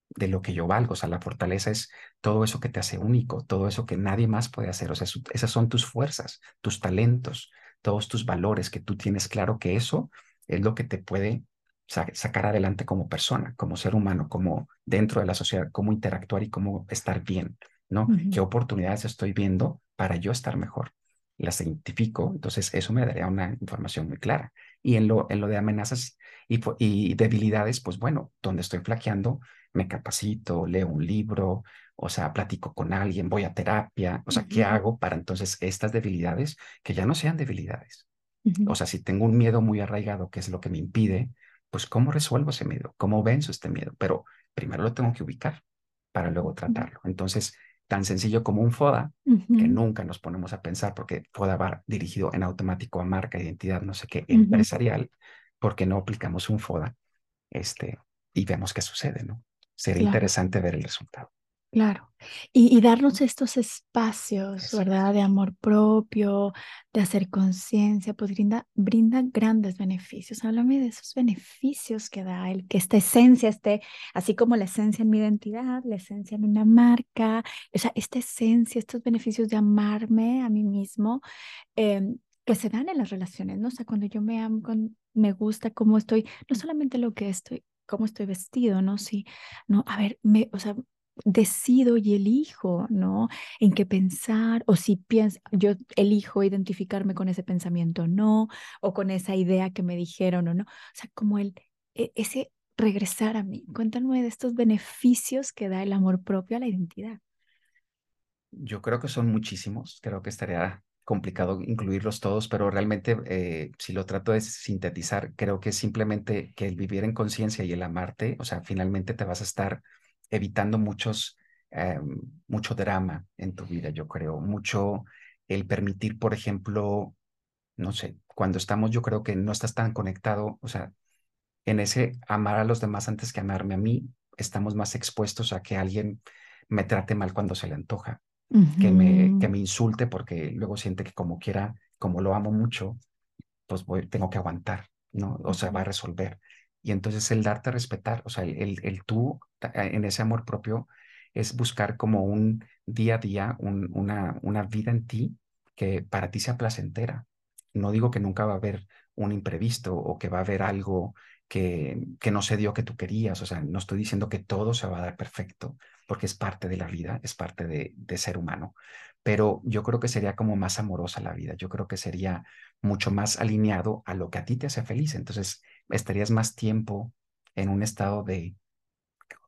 de lo que yo valgo. O sea, la fortaleza es todo eso que te hace único, todo eso que nadie más puede hacer. O sea, esas son tus fuerzas, tus talentos, todos tus valores, que tú tienes claro que eso es lo que te puede sacar adelante como persona, como ser humano, como dentro de la sociedad, cómo interactuar y cómo estar bien, ¿no? ¿Qué oportunidades estoy viendo para yo estar mejor? Las identifico, entonces eso me daría una información muy clara. Y en lo, en lo de amenazas y, y debilidades, pues bueno, donde estoy flaqueando, me capacito, leo un libro, o sea, platico con alguien, voy a terapia, o sea, ¿qué hago para entonces estas debilidades que ya no sean debilidades? O sea, si tengo un miedo muy arraigado, que es lo que me impide, pues ¿cómo resuelvo ese miedo? ¿Cómo venzo este miedo? Pero primero lo tengo que ubicar para luego tratarlo. Entonces, tan sencillo como un FODA, que nunca nos ponemos a pensar porque FODA va dirigido en automático a marca, identidad, no sé qué, empresarial, porque no aplicamos un FODA este, y vemos qué sucede, ¿no? Sería interesante ver el resultado. Claro. Y, darnos estos espacios, ¿verdad? De amor propio, de hacer conciencia, pues brinda, brinda grandes beneficios. Háblame de esos beneficios que da el que esta esencia esté, así como la esencia en mi identidad, la esencia en una marca, o sea, esta esencia, estos beneficios de amarme a mí mismo, em, que se dan en las relaciones, ¿no? O sea, cuando yo me amo, me gusta cómo estoy, no solamente lo que estoy, cómo estoy vestido, ¿no? Sí, no, a ver, me, o sea, decido y elijo, ¿no? En qué pensar, o si pienso, yo elijo identificarme con ese pensamiento, no, o con esa idea que me dijeron o no. O sea, como el, e, ese regresar a mí. Cuéntame de estos beneficios que da el amor propio a la identidad. Yo creo que son muchísimos, creo que estaría complicado incluirlos todos, pero realmente eh, si lo trato de sintetizar, creo que simplemente que el vivir en conciencia y el amarte, o sea, finalmente te vas a estar evitando muchos, eh, mucho drama en tu vida, yo creo, mucho el permitir, por ejemplo, no sé, cuando estamos, yo creo que no estás tan conectado, o sea, en ese amar a los demás antes que amarme a mí, estamos más expuestos a que alguien me trate mal cuando se le antoja que, me, que me insulte porque luego siente que como quiera, como lo amo mucho, pues voy, tengo que aguantar, ¿no? O sea, va a resolver. Y entonces el darte a respetar, o sea, el, el, tú en ese amor propio es buscar como un día a día, un, una, una vida en ti que para ti sea placentera. No digo que nunca va a haber un imprevisto o que va a haber algo que, que no se dio que tú querías, o sea, no estoy diciendo que todo se va a dar perfecto, porque es parte de la vida, es parte de, ser humano. Pero yo creo que sería como más amorosa la vida, yo creo que sería mucho más alineado a lo que a ti te hace feliz. Entonces, estarías más tiempo en un estado de,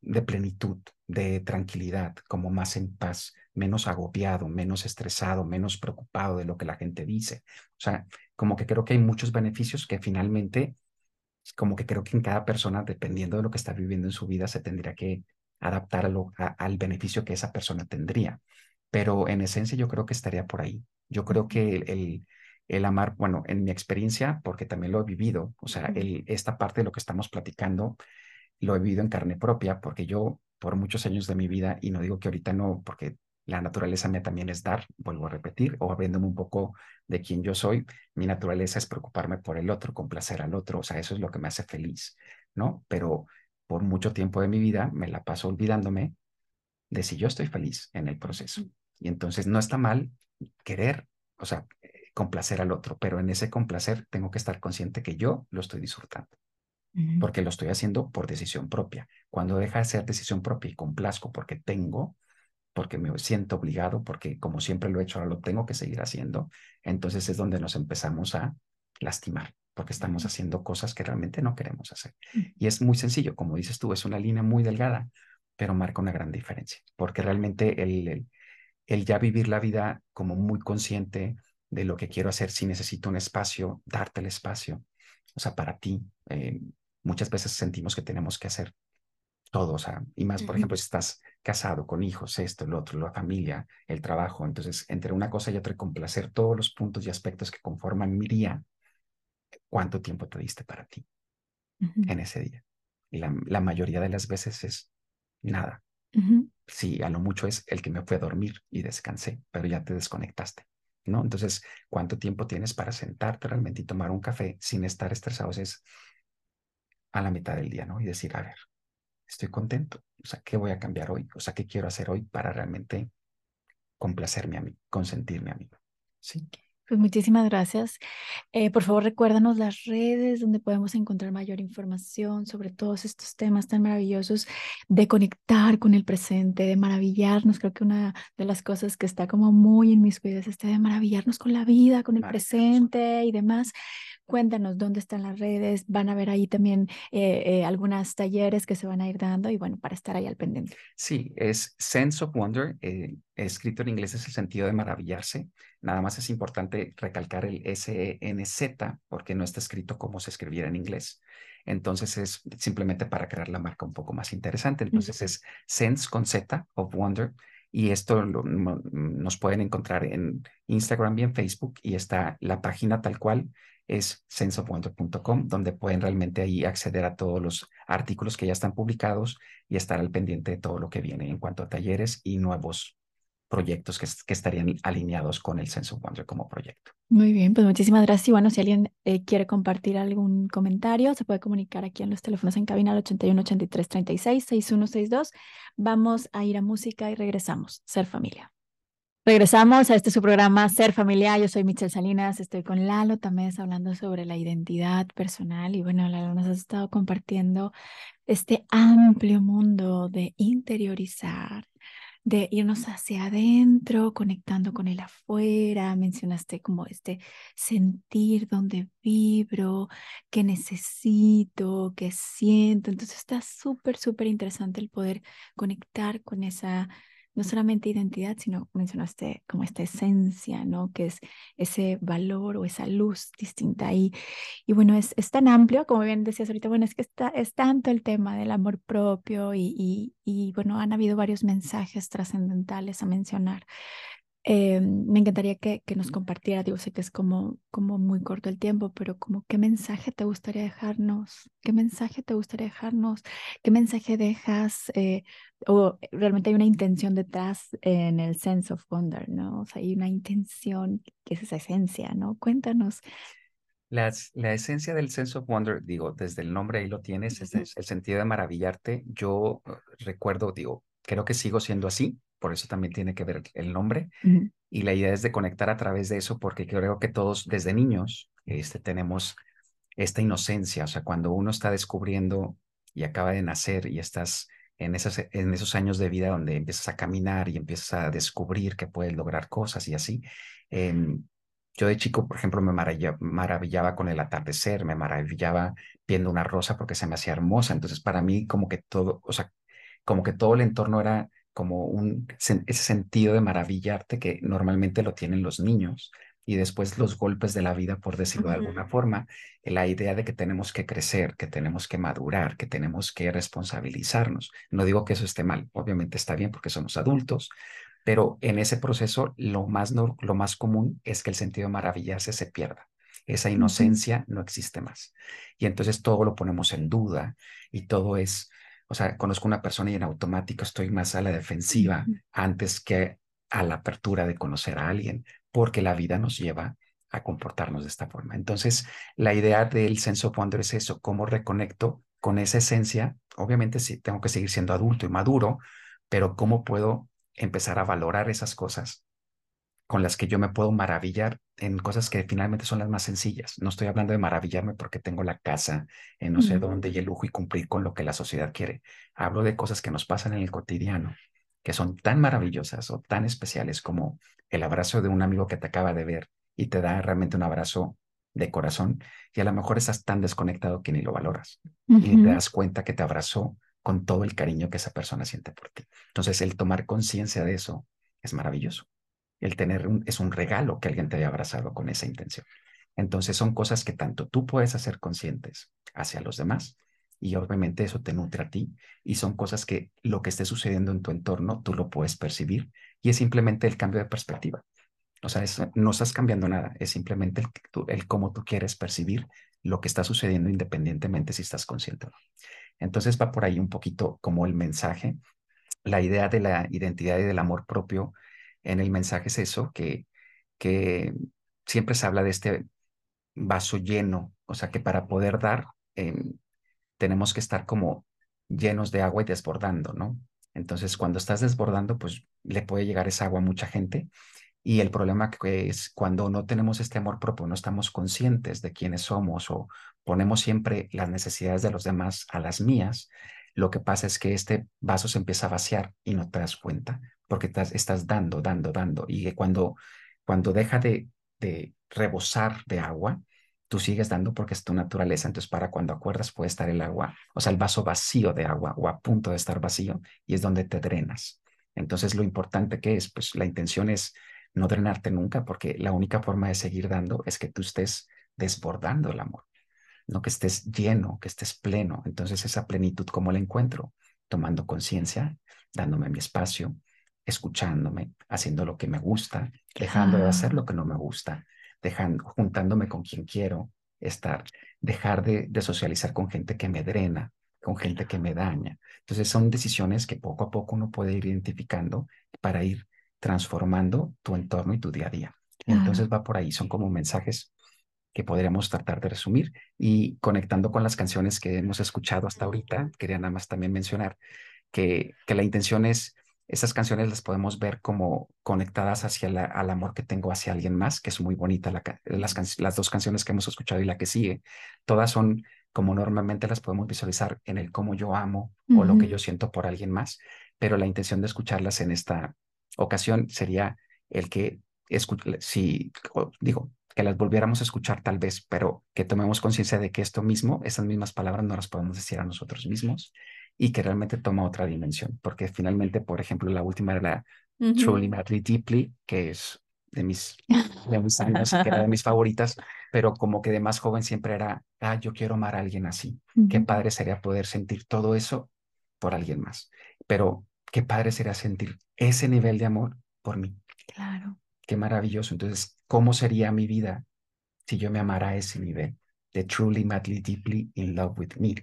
de plenitud, de tranquilidad, como más en paz, menos agobiado, menos estresado, menos preocupado de lo que la gente dice. O sea, como que creo que hay muchos beneficios que finalmente, como que creo que en cada persona, dependiendo de lo que está viviendo en su vida, se tendría que adaptarlo al beneficio que esa persona tendría. Pero en esencia yo creo que estaría por ahí. Yo creo que el, el, amar, bueno, en mi experiencia, porque también lo he vivido, o sea, el, esta parte de lo que estamos platicando, lo he vivido en carne propia, porque yo por muchos años de mi vida, y no digo que ahorita no, porque la naturaleza mía también es dar, vuelvo a repetir, o abriéndome un poco de quién yo soy, mi naturaleza es preocuparme por el otro, complacer al otro, o sea, eso es lo que me hace feliz, ¿no? Pero por mucho tiempo de mi vida me la paso olvidándome de si yo estoy feliz en el proceso. Y entonces no está mal querer, o sea, complacer al otro, pero en ese complacer tengo que estar consciente que yo lo estoy disfrutando, porque lo estoy haciendo por decisión propia. Cuando deja de ser decisión propia y complazco porque tengo, porque me siento obligado, porque como siempre lo he hecho, ahora lo tengo que seguir haciendo, entonces es donde nos empezamos a lastimar porque estamos haciendo cosas que realmente no queremos hacer. Y es muy sencillo, como dices tú, es una línea muy delgada, pero marca una gran diferencia, porque realmente el, el, ya vivir la vida como muy consciente de lo que quiero hacer, si necesito un espacio, darte el espacio, o sea, para ti, eh, muchas veces sentimos que tenemos que hacer todo, o sea, y más, por ejemplo, si estás casado con hijos, esto, lo otro, la familia, el trabajo, entonces, entre una cosa y otra, complacer todos los puntos y aspectos que conforman mi día, cuánto tiempo te diste para ti en ese día. Y la, la, mayoría de las veces es nada. Sí, a lo mucho es el que me fue a dormir y descansé, pero ya te desconectaste. ¿no? Entonces, ¿cuánto tiempo tienes para sentarte realmente y tomar un café sin estar estresados? Es a la mitad del día, ¿no? Y decir, a ver, estoy contento, o sea, ¿qué voy a cambiar hoy? O sea, ¿qué quiero hacer hoy para realmente complacerme a mí, consentirme a mí? Sí. Pues muchísimas gracias. Eh, por favor, recuérdanos las redes donde podemos encontrar mayor información sobre todos estos temas tan maravillosos de conectar con el presente, de maravillarnos. Creo que una de las cosas que está como muy en mis cuidados es este de maravillarnos con la vida, con el presente y demás. Cuéntanos dónde están las redes, van a ver ahí también eh, eh, algunas talleres que se van a ir dando y bueno, para estar ahí al pendiente. Sí, es Sense of Wonder, eh, escrito en inglés es el sentido de maravillarse. Nada más es importante recalcar el S-E-N-Z porque no está escrito como se escribiera en inglés. Entonces es simplemente para crear la marca un poco más interesante. Entonces es Sense con Z of Wonder y esto nos pueden encontrar en Instagram y en Facebook y está la página tal cual es senseofwonder.com, donde pueden realmente ahí acceder a todos los artículos que ya están publicados y estar al pendiente de todo lo que viene en cuanto a talleres y nuevos proyectos que, estarían alineados con el Wonder como proyecto. Muy bien, pues muchísimas gracias. Y bueno, si alguien eh, quiere compartir algún comentario, se puede comunicar aquí en los teléfonos en cabina al 81 83 36 6162. Vamos a ir a música y regresamos. Ser familia. Regresamos a este su programa Ser Familiar. Yo soy Michelle Salinas, estoy con Lalo también hablando sobre la identidad personal y bueno, Lalo nos has estado compartiendo este amplio mundo de interiorizar, de irnos hacia adentro, conectando con el afuera. Mencionaste como este sentir donde vibro, qué necesito, qué siento. Entonces está súper, súper interesante el poder conectar con esa no solamente identidad, sino mencionaste como esta esencia, ¿no? Que es ese valor o esa luz distinta. Y, y bueno, es, es tan amplio, como bien decías ahorita, bueno, es que está, es tanto el tema del amor propio y, y, y bueno, han habido varios mensajes trascendentales a mencionar. Eh, me encantaría que, que, nos compartiera, digo, sé que es como, como muy corto el tiempo, pero como qué mensaje te gustaría dejarnos, qué mensaje te gustaría dejarnos, qué mensaje dejas, eh, o realmente hay una intención detrás en el sense of wonder, ¿no? O sea, hay una intención que es esa esencia, ¿no? Cuéntanos. Las, la esencia del sense of wonder, digo, desde el nombre ahí lo tienes, es, es el sentido de maravillarte. Yo uh, recuerdo, digo, creo que sigo siendo así, por eso también tiene que ver el nombre. Y la idea es de conectar a través de eso, porque creo que todos desde niños este, tenemos esta inocencia, o sea, cuando uno está descubriendo y acaba de nacer y estás en, esas, en esos años de vida donde empiezas a caminar y empiezas a descubrir que puedes lograr cosas y así. Em, yo de chico, por ejemplo, me maravillaba con el atardecer, me maravillaba viendo una rosa porque se me hacía hermosa. Entonces, para mí, como que todo, o sea, como que todo el entorno era como un, ese sentido de maravillarte que normalmente lo tienen los niños y después los golpes de la vida, por decirlo de alguna forma, la idea de que tenemos que crecer, que tenemos que madurar, que tenemos que responsabilizarnos. No digo que eso esté mal, obviamente está bien porque somos adultos, pero en ese proceso lo más, no, lo más común es que el sentido de maravillarse se pierda. Esa inocencia no existe más. Y entonces todo lo ponemos en duda y todo es o sea, conozco una persona y en automático estoy más a la defensiva antes que a la apertura de conocer a alguien, porque la vida nos lleva a comportarnos de esta forma. Entonces, la idea del sense of wonder es eso, cómo reconecto con esa esencia. Obviamente sí, tengo que seguir siendo adulto y maduro, pero cómo puedo empezar a valorar esas cosas con las que yo me puedo maravillar en cosas que finalmente son las más sencillas. No estoy hablando de maravillarme porque tengo la casa en no sé dónde y el lujo y cumplir con lo que la sociedad quiere. Hablo de cosas que nos pasan en el cotidiano, que son tan maravillosas o tan especiales como el abrazo de un amigo que te acaba de ver y te da realmente un abrazo de corazón y a lo mejor estás tan desconectado que ni lo valoras y te das cuenta que te abrazó con todo el cariño que esa persona siente por ti. Entonces, el tomar conciencia de eso es maravilloso el tener es un regalo que alguien te haya abrazado con esa intención. Entonces son cosas que tanto tú puedes hacer conscientes hacia los demás y obviamente eso te nutre a ti y son cosas que lo que esté sucediendo en tu entorno tú lo puedes percibir y es simplemente el cambio de perspectiva. O sea, no estás cambiando nada, es simplemente el, el cómo tú quieres percibir lo que está sucediendo independientemente si estás consciente o no. Entonces va por ahí un poquito como el mensaje, la idea de la identidad y del amor propio en el mensaje es eso, que, siempre se habla de este vaso lleno, o sea que para poder dar em, tenemos que estar como llenos de agua y desbordando, ¿no? Entonces cuando estás desbordando, pues le puede llegar esa agua a mucha gente y el problema que es cuando no tenemos este amor propio, no estamos conscientes de quiénes somos o ponemos siempre las necesidades de los demás a las mías, lo que pasa es que este vaso se empieza a vaciar y no te das cuenta porque estás, estás dando, dando, dando. Y cuando, cuando deja de, de rebosar de agua, tú sigues dando porque es tu naturaleza. Entonces, para cuando acuerdas puede estar el agua, o sea, el vaso vacío de agua o a punto de estar vacío y es donde te drenas. Entonces, lo importante que es, pues la intención es no drenarte nunca, porque la única forma de seguir dando es que tú estés desbordando el amor, no que estés lleno, que estés pleno. Entonces esa plenitud, ¿cómo la encuentro? Tomando conciencia, dándome mi espacio, escuchándome, haciendo lo que me gusta, dejando de hacer lo que no me gusta, dejando, juntándome con quien quiero estar, dejar de, de socializar con gente que me drena, con gente que me daña. Entonces son decisiones que poco a poco uno puede ir identificando para ir transformando tu entorno y tu día a día. Entonces va por ahí, son como mensajes que podríamos tratar de resumir. Y conectando con las canciones que hemos escuchado hasta ahorita, quería nada más también mencionar que, que la intención es, esas canciones las podemos ver como conectadas hacia el al amor que tengo hacia alguien más, que es muy bonita, la, las, las dos canciones que hemos escuchado y la que sigue, todas son como normalmente las podemos visualizar en el cómo yo amo o lo que yo siento por alguien más, pero la intención de escucharlas en esta ocasión sería el que, si digo, que las volviéramos a escuchar tal vez, pero que tomemos conciencia de que esto mismo, esas mismas palabras no las podemos decir a nosotros mismos y que realmente toma otra dimensión, porque finalmente, por ejemplo, la última era la Truly Madly Deeply, que es de mis, de mis años, que era de mis favoritas, pero como que de más joven siempre era, ah, yo quiero amar a alguien así. Qué padre sería poder sentir todo eso por alguien más. Pero qué padre sería sentir ese nivel de amor por mí. Claro. Qué maravilloso. Entonces, ¿cómo sería mi vida si yo me amara a ese nivel de truly, madly, deeply in love with me?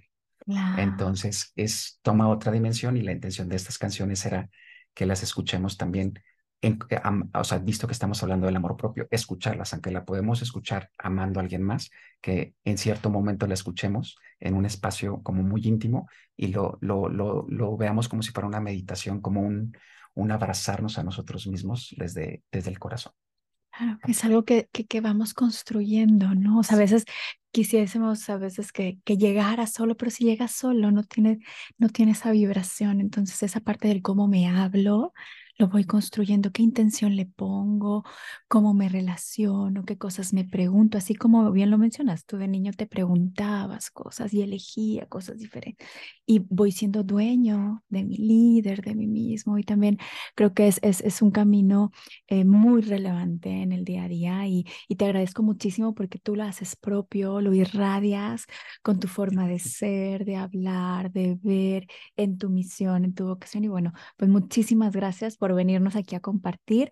Entonces, es toma otra dimensión y la intención de estas canciones era que las escuchemos también en, eh, o sea, visto que estamos hablando del amor propio, escucharlas, aunque la podemos escuchar amando a alguien más, que en cierto momento la escuchemos en un espacio como muy íntimo y lo, lo, lo, lo veamos como si fuera una meditación, como un, un abrazarnos a nosotros mismos desde, desde el corazón. Claro, es algo que, que, que, vamos construyendo, ¿no? O sea, a veces quisiésemos a veces que, que llegara solo, pero si llega solo no tiene, no tiene esa vibración. Entonces esa parte del cómo me hablo, lo voy construyendo, qué intención le pongo, cómo me relaciono, qué cosas me pregunto, así como bien lo mencionas, tú de niño te preguntabas cosas y elegía cosas diferentes y voy siendo dueño de mi líder, de mí mismo y también creo que es, es, es un camino eh, muy relevante en el día a día y, y te agradezco muchísimo porque tú lo haces propio, lo irradias con tu forma de ser, de hablar, de ver en tu misión, en tu vocación y bueno, pues muchísimas gracias por venirnos aquí a compartir.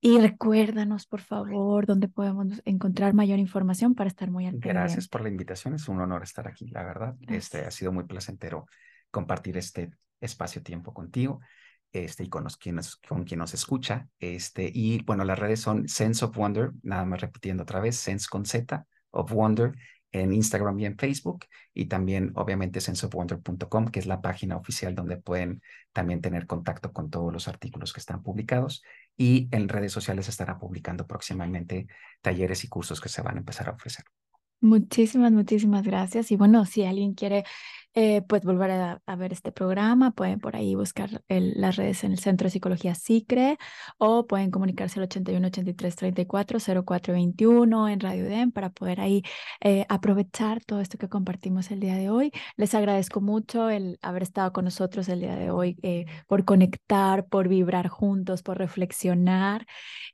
Y recuérdanos, por favor, dónde podemos encontrar mayor información para estar muy al Gracias por la invitación, es un honor estar aquí, la verdad. Este ha sido muy placentero compartir este espacio-tiempo contigo. Este, y con, los, quienes, con quien nos escucha. Este, y bueno, las redes son Sense of Wonder, nada más repitiendo otra vez, Sense con Z of Wonder en Instagram y en Facebook y también obviamente senseofwonder.com, que es la página oficial donde pueden también tener contacto con todos los artículos que están publicados y en redes sociales estará publicando próximamente talleres y cursos que se van a empezar a ofrecer. Muchísimas, muchísimas gracias. Y bueno, si alguien quiere eh, pues volver a, ver este programa, pueden por ahí buscar las redes en el Centro de Psicología SICRE o pueden comunicarse al 81 83 34 0421 en Radio DEM para poder ahí eh, aprovechar todo esto que compartimos el día de hoy. Les agradezco mucho el haber estado con nosotros el día de hoy, eh, por conectar, por vibrar juntos, por reflexionar.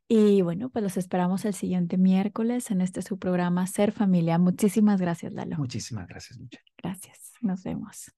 Y bueno, pues los esperamos el siguiente miércoles en este su programa Ser Familia. Muchísimas gracias, Lalo. Muchísimas gracias, Gracias. Nos vemos.